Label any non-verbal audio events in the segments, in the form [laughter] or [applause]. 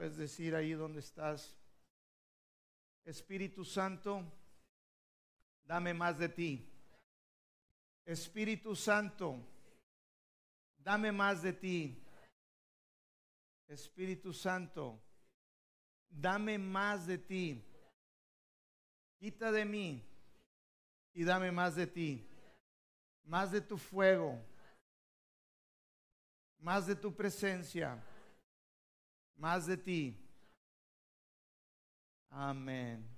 Puedes decir ahí donde estás, Espíritu Santo, dame más de ti. Espíritu Santo, dame más de ti. Espíritu Santo, dame más de ti. Quita de mí y dame más de ti. Más de tu fuego. Más de tu presencia. Más de ti. Amén.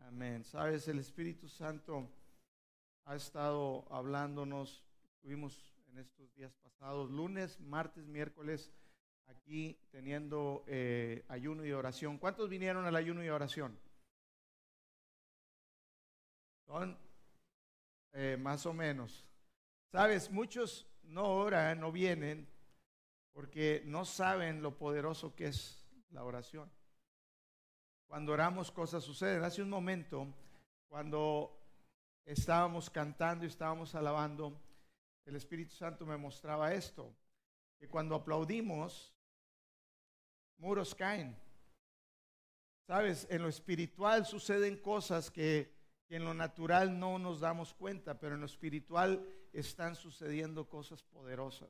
Amén. Sabes, el Espíritu Santo ha estado hablándonos. Tuvimos en estos días pasados, lunes, martes, miércoles, aquí teniendo eh, ayuno y oración. ¿Cuántos vinieron al ayuno y oración? Son eh, más o menos. Sabes, muchos no oran, no vienen, porque no saben lo poderoso que es la oración. Cuando oramos, cosas suceden. Hace un momento, cuando estábamos cantando y estábamos alabando, el Espíritu Santo me mostraba esto, que cuando aplaudimos, muros caen. Sabes, en lo espiritual suceden cosas que que en lo natural no nos damos cuenta, pero en lo espiritual están sucediendo cosas poderosas.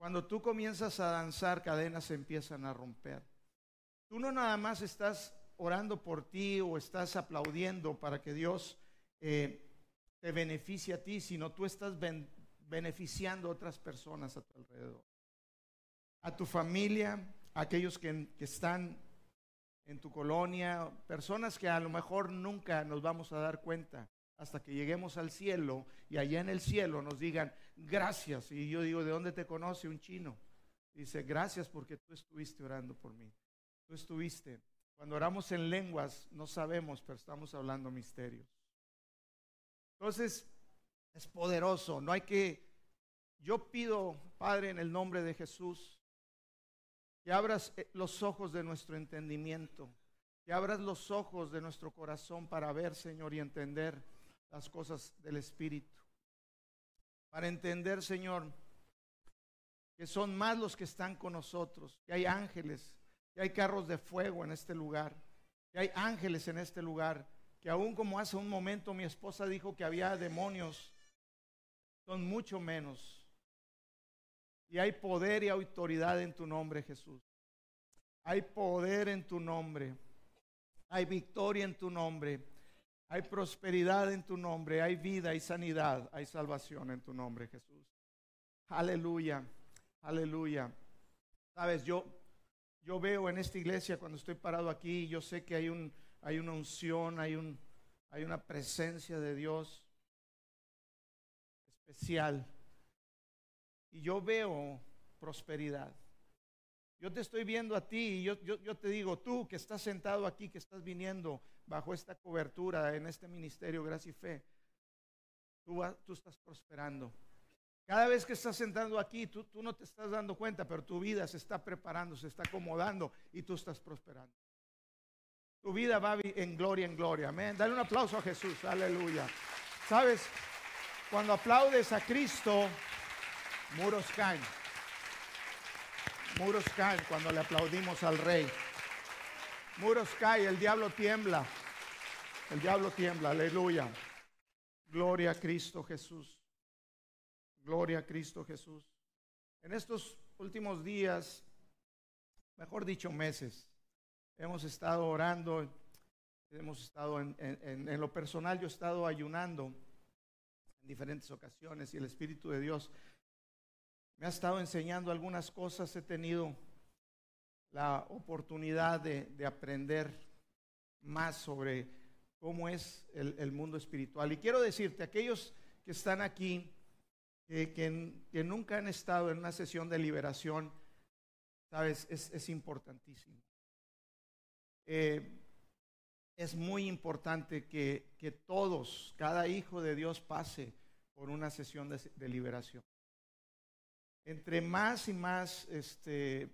Cuando tú comienzas a danzar, cadenas se empiezan a romper. Tú no nada más estás orando por ti o estás aplaudiendo para que Dios eh, te beneficie a ti, sino tú estás beneficiando a otras personas a tu alrededor. A tu familia, a aquellos que, que están en tu colonia, personas que a lo mejor nunca nos vamos a dar cuenta hasta que lleguemos al cielo y allá en el cielo nos digan gracias. Y yo digo, ¿de dónde te conoce un chino? Dice, gracias porque tú estuviste orando por mí. Tú estuviste. Cuando oramos en lenguas no sabemos, pero estamos hablando misterios. Entonces, es poderoso. No hay que... Yo pido, Padre, en el nombre de Jesús, que abras eh, los ojos de nuestro entendimiento, que abras los ojos de nuestro corazón para ver, Señor, y entender las cosas del Espíritu. Para entender, Señor, que son más los que están con nosotros, que hay ángeles, que hay carros de fuego en este lugar, que hay ángeles en este lugar, que aún como hace un momento mi esposa dijo que había demonios, son mucho menos y hay poder y autoridad en tu nombre, Jesús. Hay poder en tu nombre. Hay victoria en tu nombre. Hay prosperidad en tu nombre. Hay vida, hay sanidad, hay salvación en tu nombre, Jesús. Aleluya. Aleluya. Sabes, yo yo veo en esta iglesia cuando estoy parado aquí, yo sé que hay un hay una unción, hay un hay una presencia de Dios especial y yo veo prosperidad. Yo te estoy viendo a ti y yo, yo, te digo, tú que estás sentado aquí, que estás viniendo bajo esta cobertura en este ministerio, gracia y fe, tú, tú estás prosperando. Cada vez que estás sentado aquí, tú, tú no te estás dando cuenta, pero tu vida se está preparando, se está acomodando y tú estás prosperando. Tu vida va en gloria, en gloria. Amén. Dale un aplauso a Jesús. Aleluya. Sabes, cuando aplaudes a Cristo, Muros caen. Muros caen cuando le aplaudimos al rey. Muros caen, el diablo tiembla. El diablo tiembla, aleluya. Gloria a Cristo Jesús. Gloria a Cristo Jesús. En estos últimos días, mejor dicho meses, hemos estado orando, hemos estado en, en lo personal, yo he estado ayunando en diferentes ocasiones y el Espíritu de Dios me ha estado enseñando algunas cosas, he tenido la oportunidad de, aprender más sobre cómo es el, mundo espiritual. Y quiero decirte, aquellos que están aquí, que, nunca han estado en una sesión de liberación, sabes, es, importantísimo. Eh, es muy importante que, todos, cada hijo de Dios pase por una sesión de liberación entre más y más este,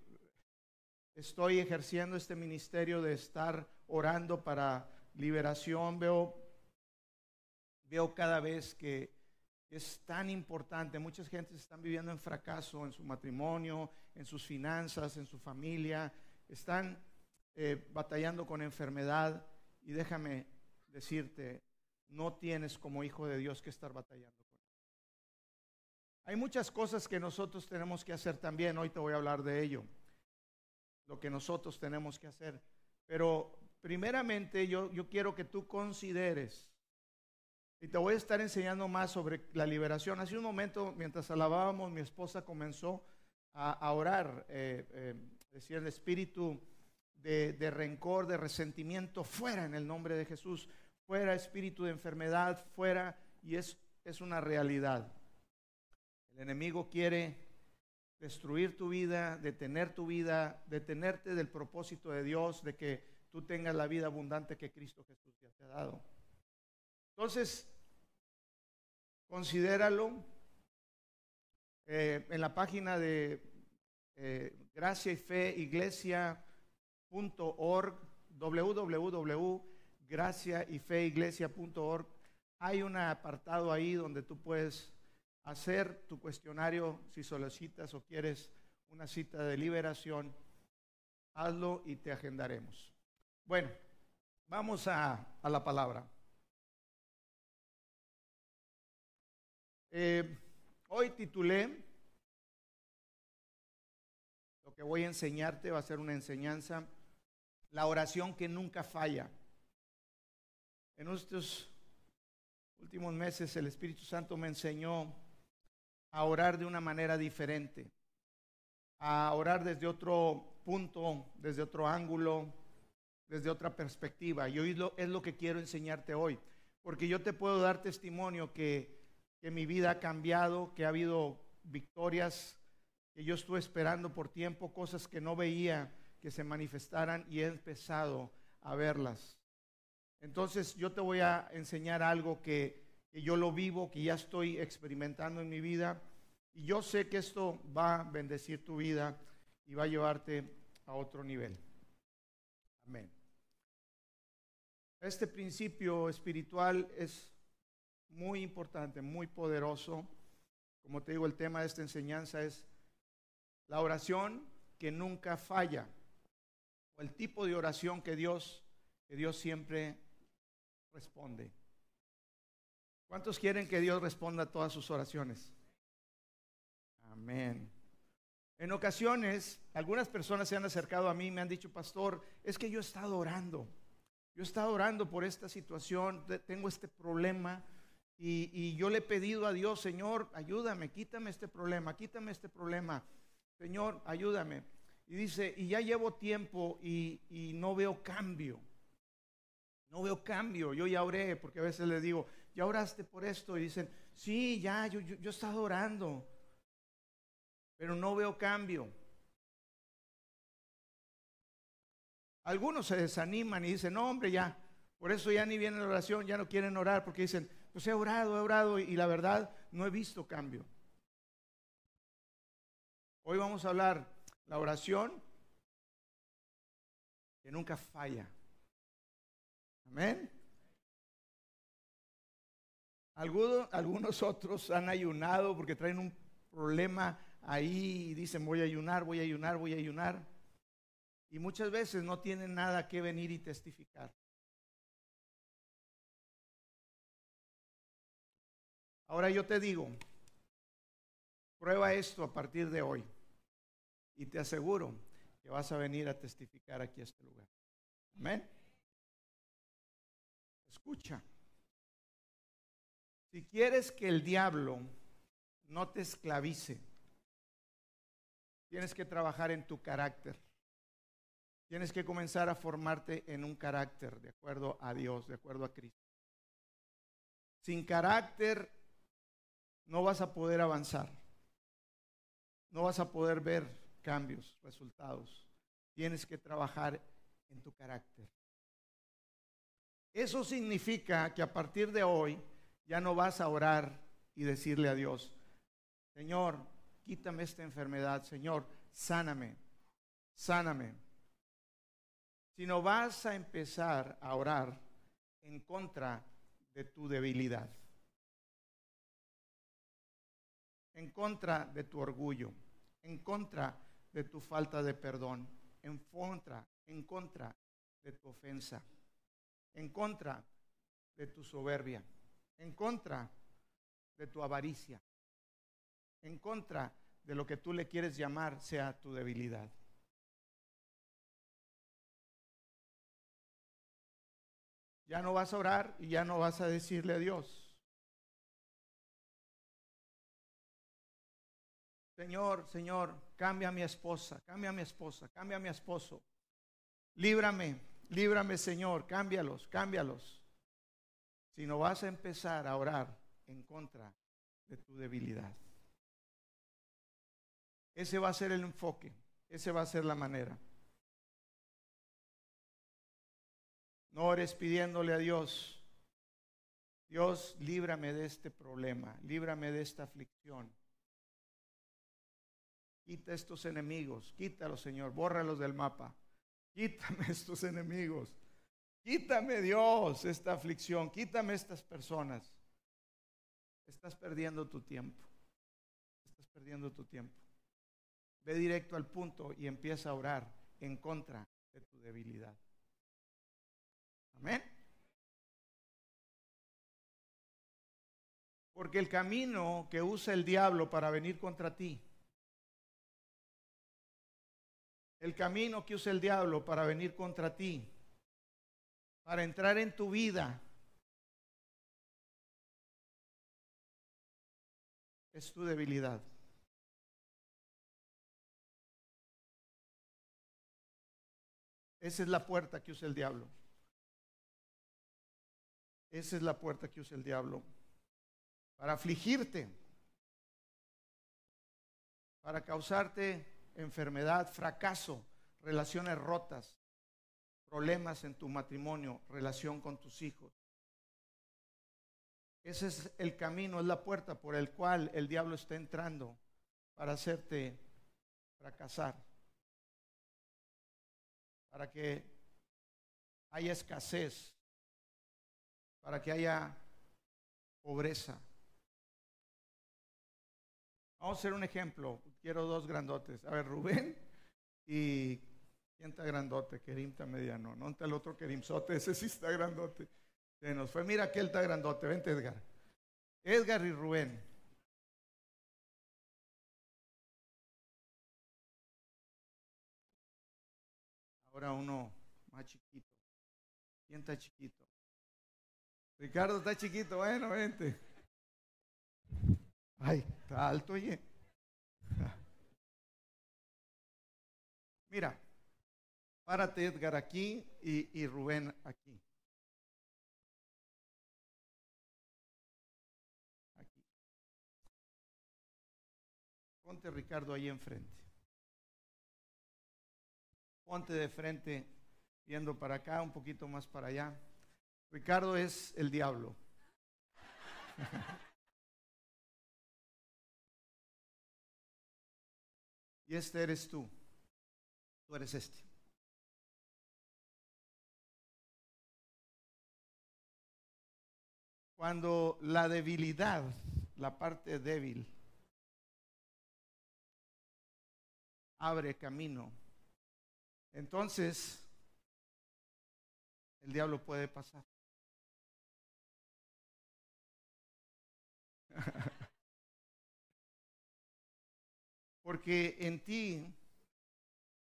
estoy ejerciendo este ministerio de estar orando para liberación, veo, veo cada vez que es tan importante. Muchas gentes están viviendo en fracaso en su matrimonio, en sus finanzas, en su familia, están eh, batallando con enfermedad. Y déjame decirte, no tienes como hijo de Dios que estar batallando con Hay muchas cosas que nosotros tenemos que hacer también, hoy te voy a hablar de ello, lo que nosotros tenemos que hacer. Pero primeramente yo, yo quiero que tú consideres, y te voy a estar enseñando más sobre la liberación. Hace un momento, mientras alabábamos, mi esposa comenzó a, orar, eh, eh, decía el espíritu de, de rencor, de resentimiento, fuera en el nombre de Jesús fuera espíritu de enfermedad, fuera, y es, es una realidad. El enemigo quiere destruir tu vida, detener tu vida, detenerte del propósito de Dios, de que tú tengas la vida abundante que Cristo Jesús te ha dado. Entonces, considéralo. Eh, en la página de gracia y fe iglesia.org, www gracia y fe iglesia.org, hay un apartado ahí donde tú puedes hacer tu cuestionario si solicitas o quieres una cita de liberación. Hazlo y te agendaremos. Bueno, vamos a, la palabra. Eh, hoy titulé, lo que voy a enseñarte va a ser una enseñanza, la oración que nunca falla. En estos últimos meses el Espíritu Santo me enseñó a orar de una manera diferente, a orar desde otro punto, desde otro ángulo, desde otra perspectiva. Y hoy es lo que quiero enseñarte hoy, porque yo te puedo dar testimonio que, que mi vida ha cambiado, que ha habido victorias que yo estuve esperando por tiempo, cosas que no veía que se manifestaran y he empezado a verlas. Entonces yo te voy a enseñar algo que, yo lo vivo, que ya estoy experimentando en mi vida. Y yo sé que esto va a bendecir tu vida y va a llevarte a otro nivel. Amén. Este principio espiritual es muy importante, muy poderoso. Como te digo, el tema de esta enseñanza es la oración que nunca falla, o el tipo de oración que Dios, que Dios siempre responde. ¿Cuántos quieren que Dios responda a todas sus oraciones? Amén. En ocasiones, algunas personas se han acercado a mí y me han dicho, pastor, es que yo he estado orando. Yo he estado orando por esta situación, tengo este problema y, yo le he pedido a Dios, Señor, ayúdame, quítame este problema, quítame este problema. Señor, ayúdame. Y dice, y ya llevo tiempo y, y no veo cambio. No veo cambio, yo ya oré, porque a veces les digo, ya oraste por esto y dicen, sí, ya, yo, yo, he estado orando, pero no veo cambio. Algunos se desaniman y dicen, no, hombre, ya, por eso ya ni viene la oración, ya no quieren orar, porque dicen, pues he orado, he orado y la verdad no he visto cambio. Hoy vamos a hablar la oración que nunca falla. Amén. Algunos, algunos otros han ayunado porque traen un problema ahí y dicen voy a ayunar, voy a ayunar, voy a ayunar. Y muchas veces no tienen nada que venir y testificar. Ahora yo te digo, prueba esto a partir de hoy y te aseguro que vas a venir a testificar aquí a este lugar. Amén. Escucha, si quieres que el diablo no te esclavice, tienes que trabajar en tu carácter. Tienes que comenzar a formarte en un carácter de acuerdo a Dios, de acuerdo a Cristo. Sin carácter no vas a poder avanzar. No vas a poder ver cambios, resultados. Tienes que trabajar en tu carácter. Eso significa que a partir de hoy ya no vas a orar y decirle a Dios, Señor, quítame esta enfermedad, Señor, sáname, sáname. Sino vas a empezar a orar en contra de tu debilidad, en contra de tu orgullo, en contra de tu falta de perdón, en contra, en contra de tu ofensa, en contra de tu soberbia, en contra de tu avaricia, en contra de lo que tú le quieres llamar sea tu debilidad. Ya no vas a orar y ya no vas a decirle a Dios. Señor, Señor, cambia a mi esposa, cambia a mi esposa, cambia a mi esposo. Líbrame, líbrame, Señor, cámbialos, cámbialos. Si no vas a empezar a orar en contra de tu debilidad. Ese va a ser el enfoque, ese va a ser la manera. No ores pidiéndole a Dios, Dios, líbrame de este problema, líbrame de esta aflicción. Quita estos enemigos, quítalos, Señor, bórralos del mapa. Quítame [laughs] estos enemigos. Quítame, Dios, esta aflicción. Quítame estas personas. Estás perdiendo tu tiempo. Estás perdiendo tu tiempo. Ve directo al punto y empieza a orar en contra de tu debilidad. Amén. Porque el camino que usa el diablo para venir contra ti, el camino que usa el diablo para venir contra ti, para entrar en tu vida, es tu debilidad. Esa es la puerta que usa el diablo. Esa es la puerta que usa el diablo para afligirte, para causarte enfermedad, fracaso, relaciones rotas, problemas en tu matrimonio, relación con tus hijos. Ese es el camino, es la puerta por el cual el diablo está entrando para hacerte fracasar, para que haya escasez, para que haya pobreza. Vamos a hacer un ejemplo. Quiero dos grandotes. A ver, Rubén y ¿quién está grandote? Kerim está mediano. No está el otro Kerimzote, ese sí está grandote. Se nos fue. Mira aquel está grandote. Vente, Edgar. Edgar y Rubén. Ahora uno más chiquito. ¿Quién está chiquito? Ricardo está chiquito, bueno, vente. Ay, está alto, oye. Mira, párate Edgar aquí y, y Rubén aquí. Aquí. Ponte Ricardo ahí enfrente. Ponte de frente, viendo para acá, un poquito más para allá. Ricardo es el diablo. [laughs] y este eres tú. Tú eres este. Cuando la debilidad, la parte débil, abre camino, entonces el diablo puede pasar. [laughs] Porque en ti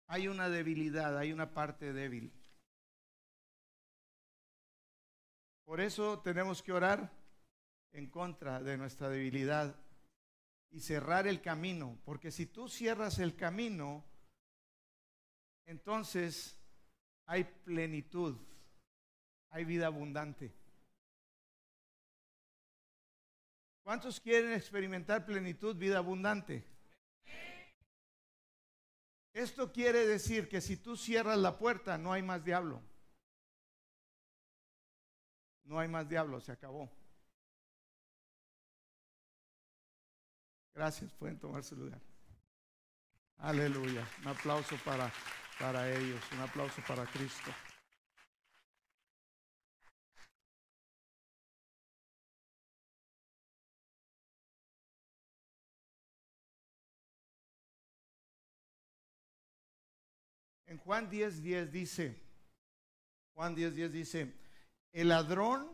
hay una debilidad, hay una parte débil. Por eso tenemos que orar en contra de nuestra debilidad y cerrar el camino, porque si tú cierras el camino, entonces hay plenitud, hay vida abundante. ¿Cuántos quieren experimentar plenitud, vida abundante? Esto quiere decir que si tú cierras la puerta, no hay más diablo. No hay más diablo, se acabó. Gracias, pueden tomar su lugar. Aleluya. Un aplauso para, para ellos, un aplauso para Cristo. En Juan 10, 10 dice, Juan 10, 10 dice, el ladrón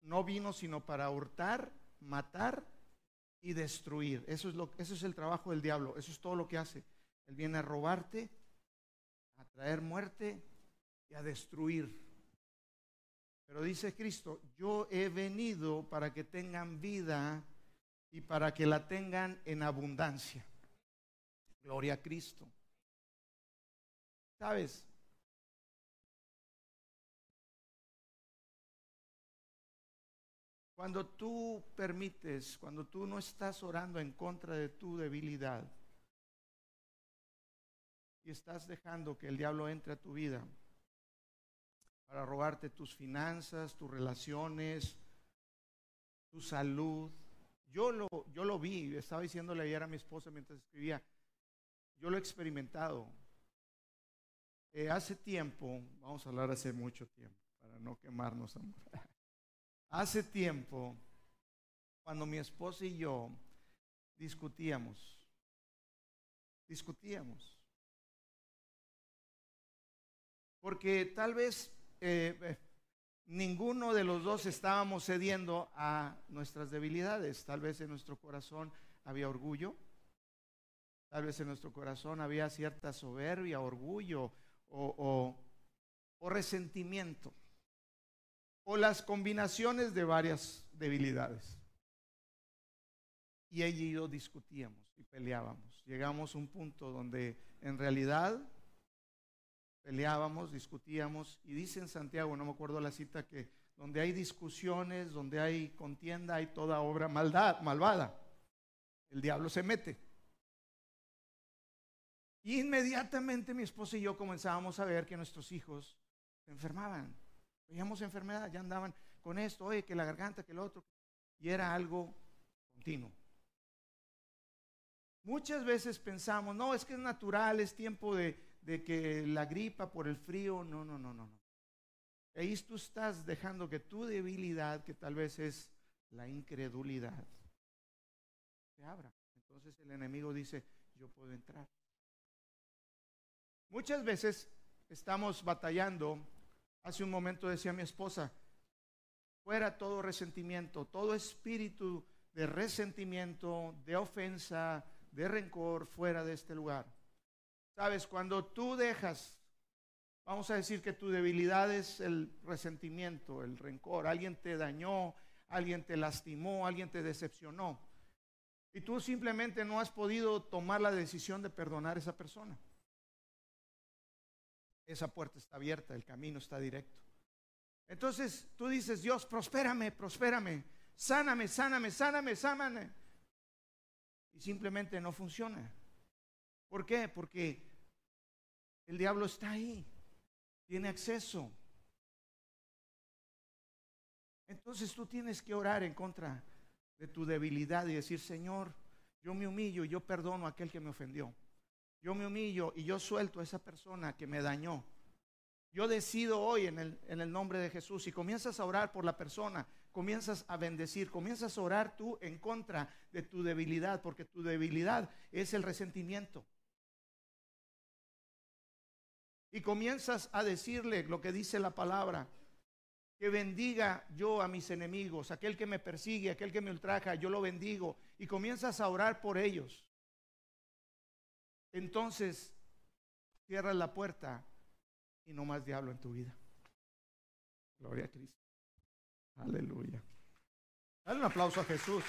no vino sino para hurtar, matar y destruir. Eso es, lo, eso es el trabajo del diablo, eso es todo lo que hace. Él viene a robarte, a traer muerte y a destruir. Pero dice Cristo, yo he venido para que tengan vida y para que la tengan en abundancia. Gloria a Cristo. ¿Sabes? Cuando tú permites, cuando tú no estás orando en contra de tu debilidad y estás dejando que el diablo entre a tu vida para robarte tus finanzas, tus relaciones, tu salud. Yo lo, yo lo vi, estaba diciéndole ayer a mi esposa mientras escribía, yo lo he experimentado. Eh, hace tiempo, vamos a hablar hace mucho tiempo, para no quemarnos, amor. Hace tiempo, cuando mi esposa y yo discutíamos, discutíamos. Porque tal vez eh, eh, ninguno de los dos estábamos cediendo a nuestras debilidades. Tal vez en nuestro corazón había orgullo, tal vez en nuestro corazón había cierta soberbia, orgullo o resentimiento o las combinaciones de varias debilidades. Y ella y yo discutíamos y peleábamos. Llegamos a un punto donde en realidad peleábamos, discutíamos, y dice en Santiago, no me acuerdo la cita, que donde hay discusiones, donde hay contienda, hay toda obra maldad, malvada. El diablo se mete. Y inmediatamente mi esposa y yo comenzábamos a ver que nuestros hijos se enfermaban. Veíamos enfermedad, ya andaban con esto, oye, que la garganta, que el otro. Y era algo continuo. Muchas veces pensamos, no, es que es natural, es tiempo de, de que la gripa por el frío. No, no, no, no, no. Ahí tú estás dejando que tu debilidad, que tal vez es la incredulidad, se abra. Entonces el enemigo dice, yo puedo entrar. Muchas veces estamos batallando Hace un momento decía mi esposa, fuera todo resentimiento, todo espíritu de resentimiento, de ofensa, de rencor, fuera de este lugar. Sabes, cuando tú dejas, vamos a decir que tu debilidad es el resentimiento, el rencor, alguien te dañó, alguien te lastimó, alguien te decepcionó. Y tú simplemente no has podido tomar la decisión de perdonar a esa persona esa puerta está abierta, el camino está directo. Entonces tú dices, Dios, prospérame, prospérame, sáname, sáname, sáname, sáname. Y simplemente no funciona. ¿Por qué? Porque el diablo está ahí, tiene acceso. Entonces tú tienes que orar en contra de tu debilidad y decir, Señor, yo me humillo y yo perdono a aquel que me ofendió. Yo me humillo y yo suelto a esa persona que me dañó. Yo decido hoy en el, en el nombre de Jesús y comienzas a orar por la persona, comienzas a bendecir, comienzas a orar tú en contra de tu debilidad, porque tu debilidad es el resentimiento. Y comienzas a decirle lo que dice la palabra, que bendiga yo a mis enemigos, aquel que me persigue, aquel que me ultraja, yo lo bendigo. Y comienzas a orar por ellos entonces cierras la puerta y no más diablo en tu vida. Gloria a Cristo. Aleluya. Dale un aplauso a Jesús.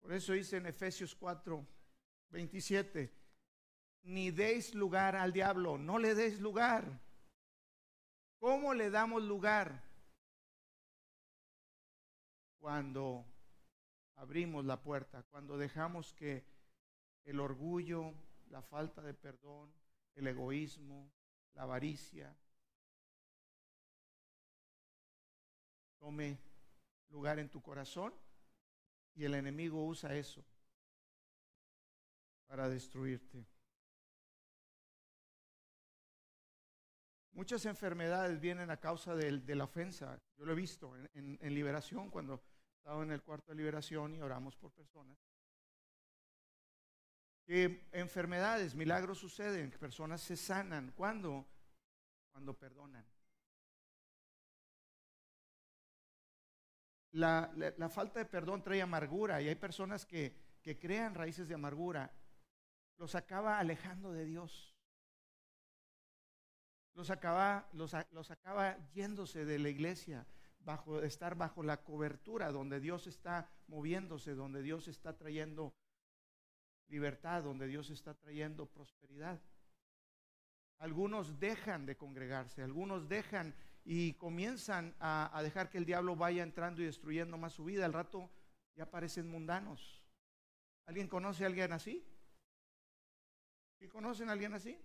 Por eso dice en Efesios 4, 27, ni deis lugar al diablo, no le deis lugar. ¿Cómo le damos lugar? Cuando abrimos la puerta, cuando dejamos que el orgullo, la falta de perdón, el egoísmo, la avaricia, tome lugar en tu corazón y el enemigo usa eso para destruirte. Muchas enfermedades vienen a causa de, la ofensa. Yo lo he visto en liberación cuando Estaba en el cuarto de liberación y oramos por personas. Que enfermedades, milagros suceden, personas se sanan. ¿Cuándo? Cuando perdonan. La, falta de perdón trae amargura y hay personas que, que crean raíces de amargura. Los acaba alejando de Dios. Los acaba, los acaba yéndose de la iglesia bajo, estar bajo la cobertura donde Dios está moviéndose, donde Dios está trayendo libertad, donde Dios está trayendo prosperidad. Algunos dejan de congregarse, algunos dejan y comienzan a, dejar que el diablo vaya entrando y destruyendo más su vida. Al rato ya parecen mundanos. ¿Alguien conoce a alguien así? ¿Sí conocen a alguien así?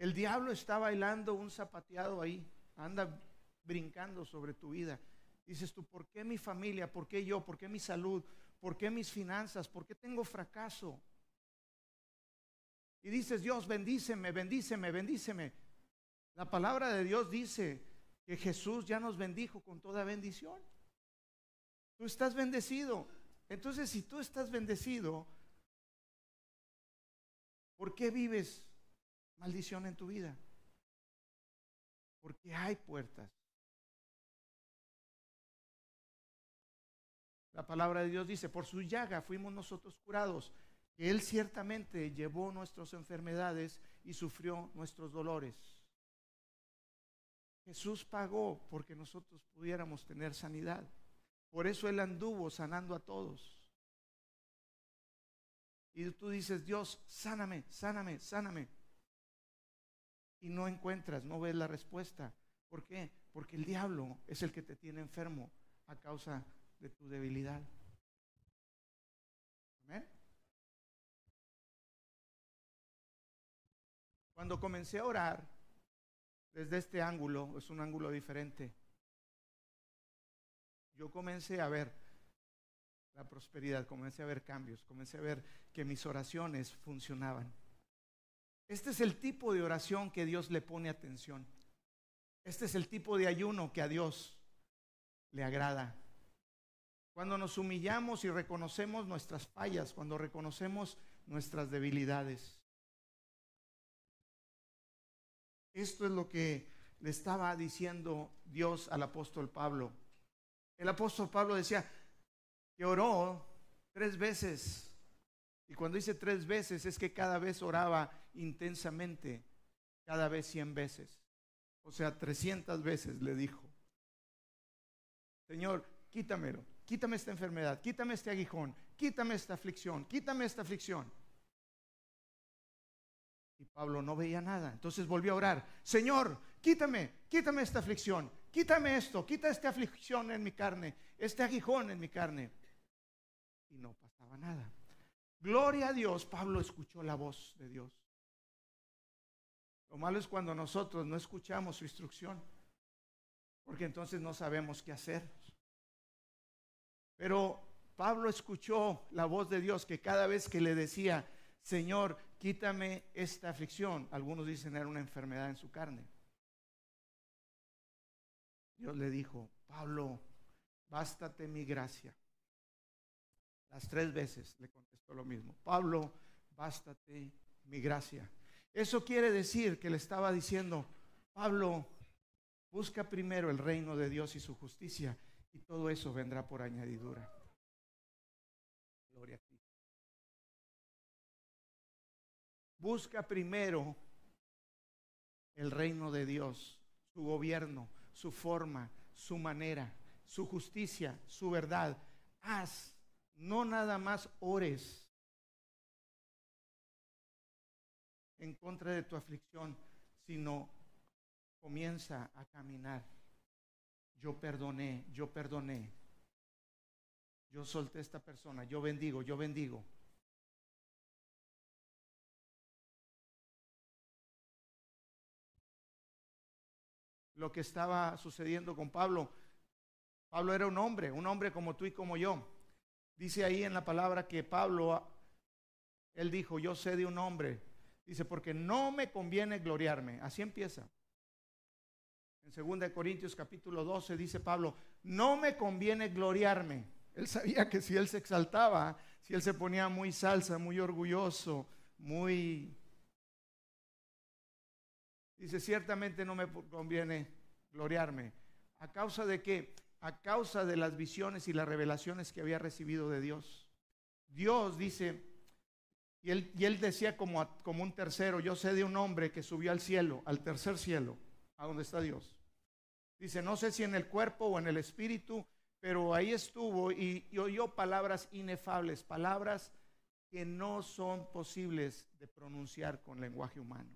El diablo está bailando un zapateado ahí, anda brincando sobre tu vida. Dices tú, ¿por qué mi familia? ¿Por qué yo? ¿Por qué mi salud? ¿Por qué mis finanzas? ¿Por qué tengo fracaso? Y dices, Dios, bendíceme, bendíceme, bendíceme. La palabra de Dios dice que Jesús ya nos bendijo con toda bendición. Tú estás bendecido. Entonces, si tú estás bendecido, ¿por qué vives maldición en tu vida. Porque hay puertas. La palabra de Dios dice, por su llaga fuimos nosotros curados, Él ciertamente llevó nuestras enfermedades y sufrió nuestros dolores. Jesús pagó porque nosotros pudiéramos tener sanidad. Por eso Él anduvo sanando a todos. Y tú dices, Dios, sáname, sáname, sáname y no encuentras, no ves la respuesta. ¿Por qué? Porque el diablo es el que te tiene enfermo a causa de tu debilidad. Amén. Cuando comencé a orar desde este ángulo, es un ángulo diferente, yo comencé a ver la prosperidad, comencé a ver cambios, comencé a ver que mis oraciones funcionaban. Este es el tipo de oración que Dios le pone atención. Este es el tipo de ayuno que a Dios le agrada. Cuando nos humillamos y reconocemos nuestras fallas, cuando reconocemos nuestras debilidades. Esto es lo que le estaba diciendo Dios al apóstol Pablo. El apóstol Pablo decía que oró tres veces y cuando dice tres veces es que cada vez oraba intensamente, cada vez cien veces. O sea, trescientas veces le dijo, Señor, quítamelo, quítame esta enfermedad, quítame este aguijón, quítame esta aflicción, quítame esta aflicción. Y Pablo no veía nada. Entonces volvió a orar, Señor, quítame, quítame esta aflicción, quítame esto, quita esta aflicción en mi carne, este aguijón en mi carne. Y no pasaba nada. Gloria a Dios, Pablo escuchó la voz de Dios. Lo malo es cuando nosotros no escuchamos su instrucción, porque entonces no sabemos qué hacer. Pero Pablo escuchó la voz de Dios que cada vez que le decía, Señor, quítame esta aflicción, algunos dicen era una enfermedad en su carne. Dios le dijo, Pablo, bástate mi gracia. Las tres veces le contestó lo mismo. Pablo, bástate mi gracia. Eso quiere decir que le estaba diciendo, Pablo, busca primero el reino de Dios y su justicia y todo eso vendrá por añadidura. Gloria a ti. Busca primero el reino de Dios, su gobierno, su forma, su manera, su justicia, su verdad. Haz no nada más ores en contra de tu aflicción, sino comienza a caminar. Yo perdoné, yo perdoné. Yo solté esta persona, yo bendigo, yo bendigo. Lo que estaba sucediendo con Pablo, Pablo era un hombre, un hombre como tú y como yo. Dice ahí en la palabra que Pablo, él dijo, yo sé de un hombre. Dice, porque no me conviene gloriarme. Así empieza. En 2 Corintios capítulo 12 dice Pablo, no me conviene gloriarme. Él sabía que si él se exaltaba, si él se ponía muy salsa, muy orgulloso, muy... Dice, ciertamente no me conviene gloriarme. ¿A causa de qué? A causa de las visiones y las revelaciones que había recibido de Dios. Dios dice, y él, y él decía como, como un tercero, yo sé de un hombre que subió al cielo, al tercer cielo, a donde está Dios. Dice, no sé si en el cuerpo o en el espíritu, pero ahí estuvo y, y oyó palabras inefables, palabras que no son posibles de pronunciar con lenguaje humano.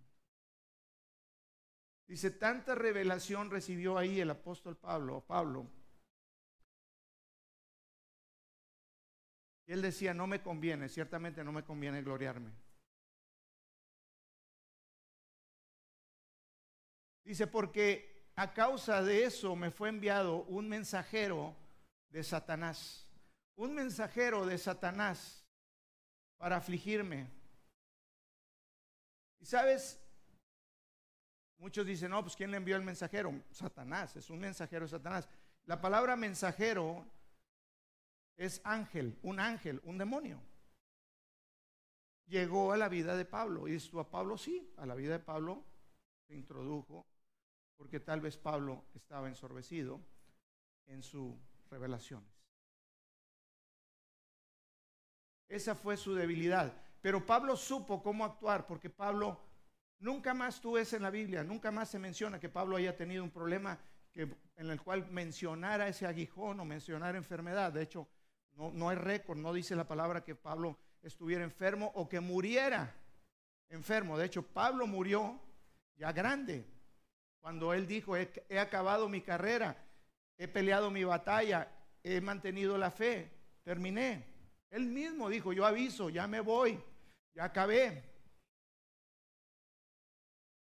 Dice, tanta revelación recibió ahí el apóstol Pablo, Pablo, Y él decía, no me conviene, ciertamente no me conviene gloriarme. Dice, porque a causa de eso me fue enviado un mensajero de Satanás. Un mensajero de Satanás para afligirme. Y sabes, muchos dicen, no, pues ¿quién le envió el mensajero? Satanás, es un mensajero de Satanás. La palabra mensajero es ángel, un ángel, un demonio. Llegó a la vida de Pablo y esto a Pablo sí, a la vida de Pablo se introdujo porque tal vez Pablo estaba ensorbecido en sus revelaciones. Esa fue su debilidad. Pero Pablo supo cómo actuar porque Pablo nunca más tú en la Biblia, nunca más se menciona que Pablo haya tenido un problema que, en el cual mencionara ese aguijón o mencionara enfermedad. De hecho, no, hay récord, no dice la palabra que Pablo estuviera enfermo o que muriera enfermo. De hecho, Pablo murió ya grande. Cuando él dijo, he, he acabado mi carrera, he peleado mi batalla, he mantenido la fe, terminé. Él mismo dijo, yo aviso, ya me voy, ya acabé.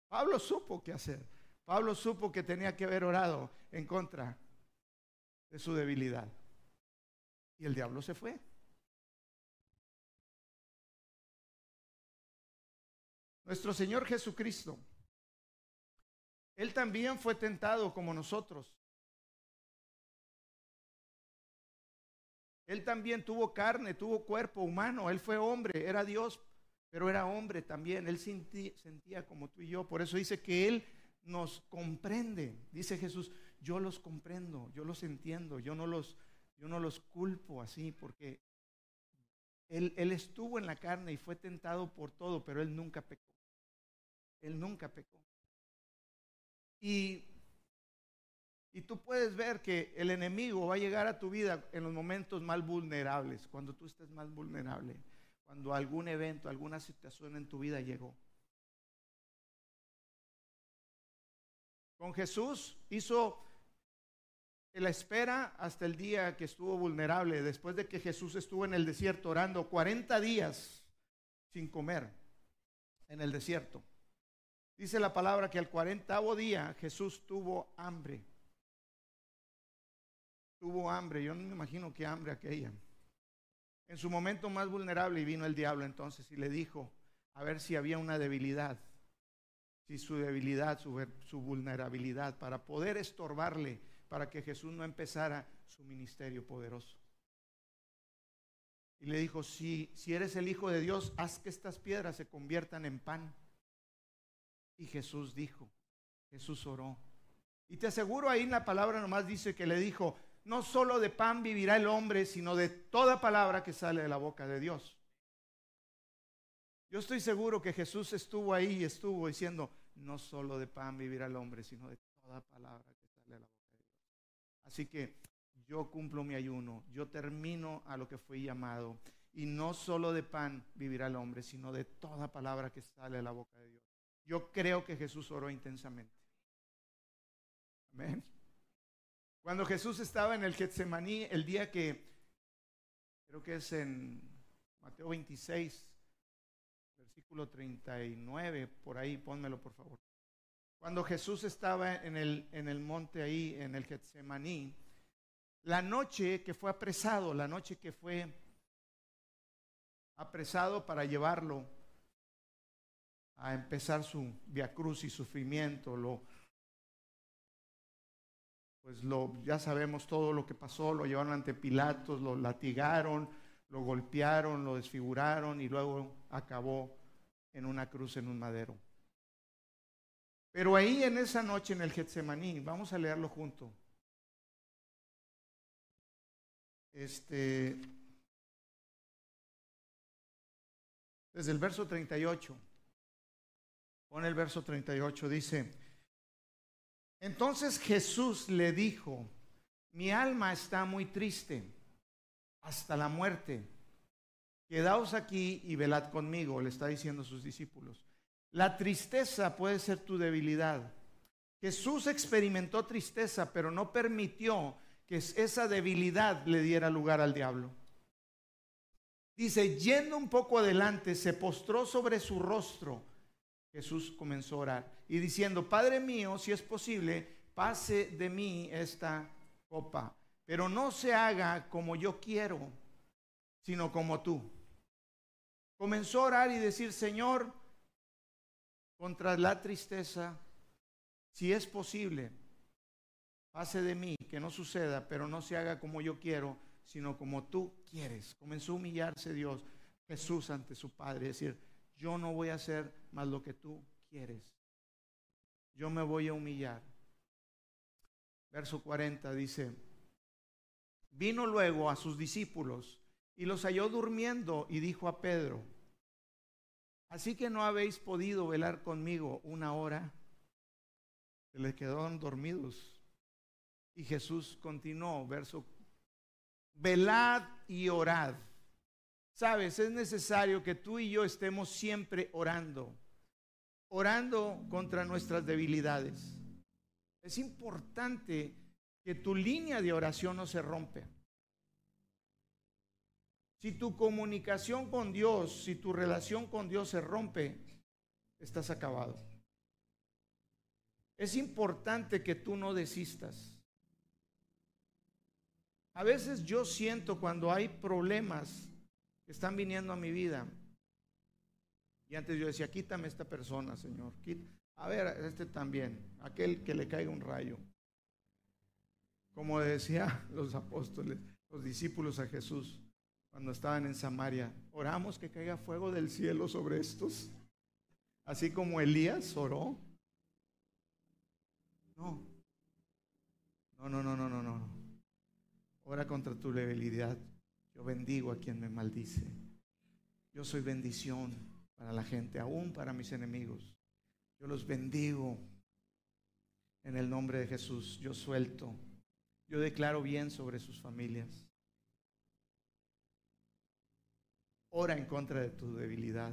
Pablo supo qué hacer. Pablo supo que tenía que haber orado en contra de su debilidad. Y el diablo se fue. Nuestro Señor Jesucristo, Él también fue tentado como nosotros. Él también tuvo carne, tuvo cuerpo humano, Él fue hombre, era Dios, pero era hombre también. Él sentía, sentía como tú y yo. Por eso dice que Él nos comprende. Dice Jesús, yo los comprendo, yo los entiendo, yo no los yo no los culpo así porque él, estuvo en la carne y fue tentado por todo, pero él nunca pecó. Él nunca pecó. Y, y tú puedes ver que el enemigo va a llegar a tu vida en los momentos más vulnerables, cuando tú estés más vulnerable, cuando algún evento, alguna situación en tu vida llegó. Con Jesús hizo la espera hasta el día que estuvo vulnerable, después de que Jesús estuvo en el desierto orando 40 días sin comer en el desierto. Dice la palabra que al cuarentavo día Jesús tuvo hambre. Tuvo hambre, yo no me imagino qué hambre aquella. En su momento más vulnerable vino el diablo entonces y le dijo a ver si había una debilidad, si su debilidad, su vulnerabilidad, para poder estorbarle para que Jesús no empezara su ministerio poderoso. Y le dijo, si, si eres el Hijo de Dios, haz que estas piedras se conviertan en pan. Y Jesús dijo, Jesús oró. Y te aseguro ahí en la palabra nomás dice que le dijo, no solo de pan vivirá el hombre, sino de toda palabra que sale de la boca de Dios. Yo estoy seguro que Jesús estuvo ahí y estuvo diciendo, no solo de pan vivirá el hombre, sino de toda palabra que sale de la boca. Así que yo cumplo mi ayuno, yo termino a lo que fui llamado. Y no solo de pan vivirá el hombre, sino de toda palabra que sale de la boca de Dios. Yo creo que Jesús oró intensamente. Amén. Cuando Jesús estaba en el Getsemaní, el día que, creo que es en Mateo 26, versículo 39, por ahí, pónmelo por favor. Cuando Jesús estaba en el, en el monte ahí, en el Getsemaní, la noche que fue apresado, la noche que fue apresado para llevarlo a empezar su via cruz y sufrimiento, lo, pues lo, ya sabemos todo lo que pasó, lo llevaron ante Pilatos, lo latigaron, lo golpearon, lo desfiguraron y luego acabó en una cruz en un madero. Pero ahí en esa noche en el Getsemaní, vamos a leerlo junto. Este desde el verso 38. Pone el verso 38, dice, entonces Jesús le dijo, mi alma está muy triste hasta la muerte. Quedaos aquí y velad conmigo, le está diciendo a sus discípulos. La tristeza puede ser tu debilidad. Jesús experimentó tristeza, pero no permitió que esa debilidad le diera lugar al diablo. Dice, yendo un poco adelante, se postró sobre su rostro. Jesús comenzó a orar y diciendo, Padre mío, si es posible, pase de mí esta copa, pero no se haga como yo quiero, sino como tú. Comenzó a orar y decir, Señor, contra la tristeza, si es posible, pase de mí, que no suceda, pero no se haga como yo quiero, sino como tú quieres. Comenzó a humillarse Dios, Jesús ante su Padre, decir, yo no voy a hacer más lo que tú quieres. Yo me voy a humillar. Verso 40 dice, vino luego a sus discípulos y los halló durmiendo y dijo a Pedro, así que no habéis podido velar conmigo una hora. Se les quedaron dormidos. Y Jesús continuó, verso velad y orad. Sabes, es necesario que tú y yo estemos siempre orando, orando contra nuestras debilidades. Es importante que tu línea de oración no se rompe. Si tu comunicación con Dios, si tu relación con Dios se rompe, estás acabado. Es importante que tú no desistas. A veces yo siento cuando hay problemas que están viniendo a mi vida. Y antes yo decía, quítame esta persona, Señor. A ver, este también, aquel que le caiga un rayo. Como decía [laughs] los apóstoles, los discípulos a Jesús, cuando estaban en Samaria, oramos que caiga fuego del cielo sobre estos. Así como Elías oró. No. No, no, no, no, no, no. Ora contra tu debilidad. Yo bendigo a quien me maldice. Yo soy bendición para la gente, aún para mis enemigos. Yo los bendigo en el nombre de Jesús. Yo suelto. Yo declaro bien sobre sus familias. Ora en contra de tu debilidad.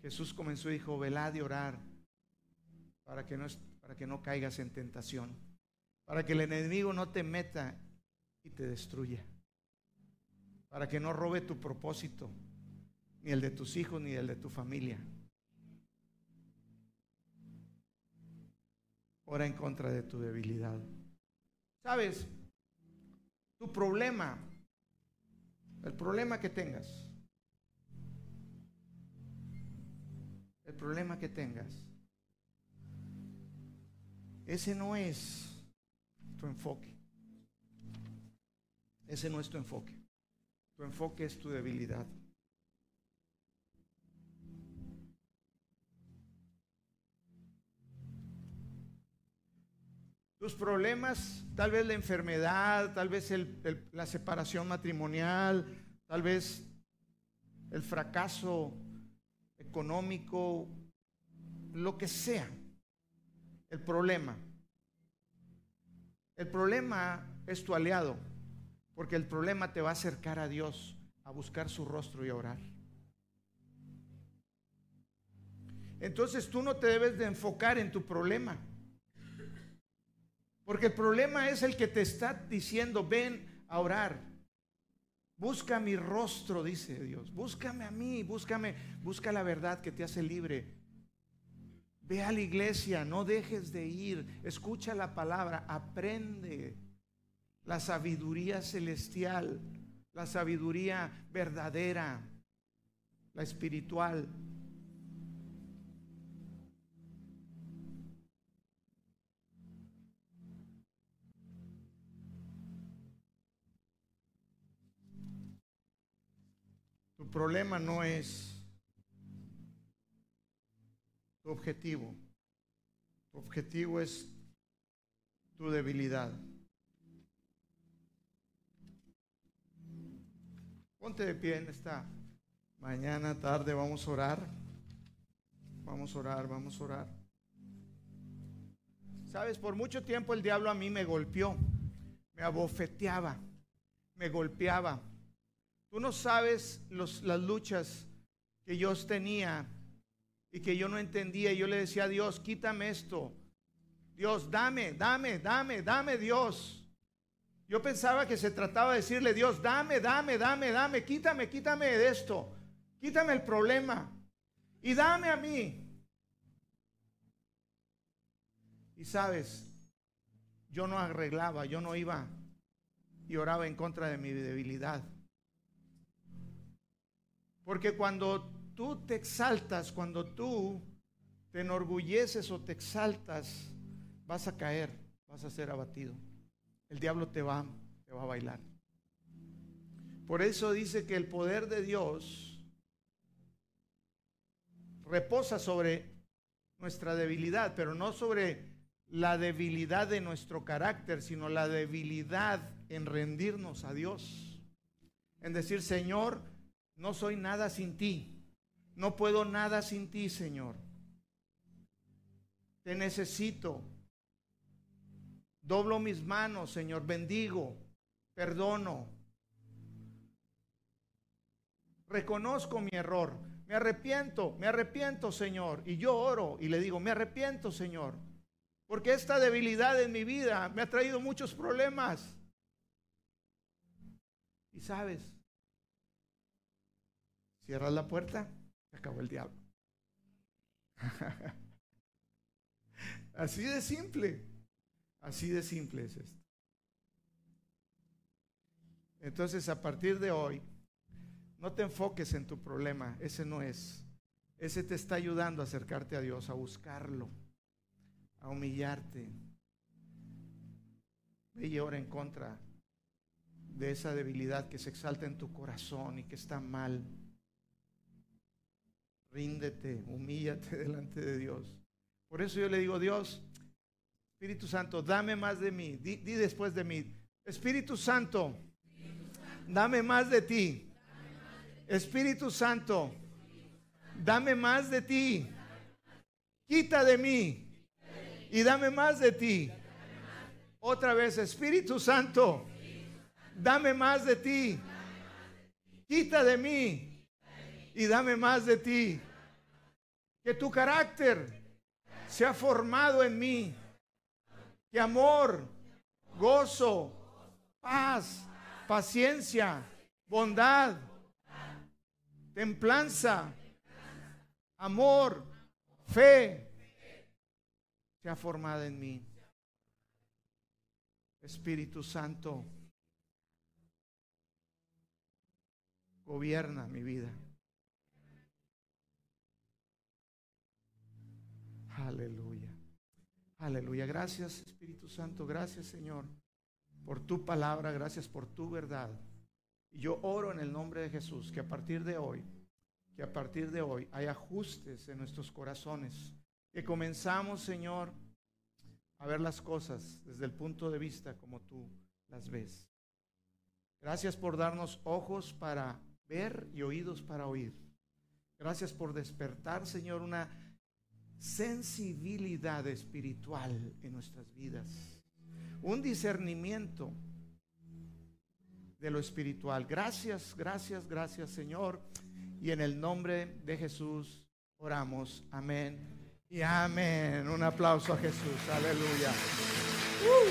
Jesús comenzó y dijo, velad y orar para que, no, para que no caigas en tentación, para que el enemigo no te meta y te destruya. Para que no robe tu propósito, ni el de tus hijos, ni el de tu familia. Ora en contra de tu debilidad. ¿Sabes? Tu problema, el problema que tengas, el problema que tengas, ese no es tu enfoque. Ese no es tu enfoque. Tu enfoque es tu debilidad. Tus problemas, tal vez la enfermedad, tal vez la separación matrimonial, tal vez el fracaso económico, lo que sea, el problema. El problema es tu aliado. Porque el problema te va a acercar a Dios, a buscar su rostro y a orar. Entonces tú no te debes de enfocar en tu problema. Porque el problema es el que te está diciendo, ven a orar. Busca mi rostro, dice Dios. Búscame a mí, búscame, busca la verdad que te hace libre. Ve a la iglesia, no dejes de ir. Escucha la palabra, aprende la sabiduría celestial, la sabiduría verdadera, la espiritual. Problema no es tu objetivo. Tu objetivo es tu debilidad. Ponte de pie en esta mañana, tarde, vamos a orar. Vamos a orar, vamos a orar. Sabes, por mucho tiempo el diablo a mí me golpeó, me abofeteaba, me golpeaba. Tú no sabes las luchas que yo tenía y que yo no entendía. Yo le decía a Dios, quítame esto. Dios, dame, dame, dame, dame Dios. Yo pensaba que se trataba de decirle, Dios, dame, dame, dame, dame, quítame, quítame de esto, quítame el problema y dame a mí. Y sabes, yo no arreglaba, yo no iba y oraba en contra de mi debilidad. Porque cuando tú te exaltas, cuando tú te enorgulleces o te exaltas, vas a caer, vas a ser abatido el diablo te va, te va a bailar. Por eso dice que el poder de Dios reposa sobre nuestra debilidad, pero no sobre la debilidad de nuestro carácter, sino la debilidad en rendirnos a Dios. En decir, Señor, no soy nada sin ti. No puedo nada sin ti, Señor. Te necesito. Doblo mis manos, Señor, bendigo, perdono. Reconozco mi error, me arrepiento, me arrepiento, Señor. Y yo oro y le digo, me arrepiento, Señor. Porque esta debilidad en mi vida me ha traído muchos problemas. Y sabes, cierras la puerta, se acabó el diablo. [laughs] Así de simple. Así de simple es esto. Entonces, a partir de hoy, no te enfoques en tu problema, ese no es. Ese te está ayudando a acercarte a Dios, a buscarlo, a humillarte. Ve y ora en contra de esa debilidad que se exalta en tu corazón y que está mal. Ríndete, humíllate [laughs] delante de Dios. Por eso yo le digo, Dios, Espíritu Santo, dame más de mí. Di, después de mí. Espíritu Santo, dame más de ti. Espíritu Santo, dame más de ti. Quita de mí y dame más de ti. Otra vez, Espíritu Santo, dame más de ti. Quita de mí y dame más de ti. Que tu carácter sea formado en mí que amor, gozo, paz, paciencia, bondad, templanza, amor, fe, sea formada en mí. Espíritu Santo, gobierna mi vida. Aleluya. Aleluya. Gracias Espíritu Santo. Gracias Señor por tu palabra. Gracias por tu verdad. Y yo oro en el nombre de Jesús que a partir de hoy, que a partir de hoy hay ajustes en nuestros corazones. Que comenzamos Señor a ver las cosas desde el punto de vista como tú las ves. Gracias por darnos ojos para ver y oídos para oír. Gracias por despertar, Señor, una sensibilidad espiritual en nuestras vidas, un discernimiento de lo espiritual. Gracias, gracias, gracias Señor. Y en el nombre de Jesús oramos. Amén. Y amén. Un aplauso a Jesús. Aleluya. Uh.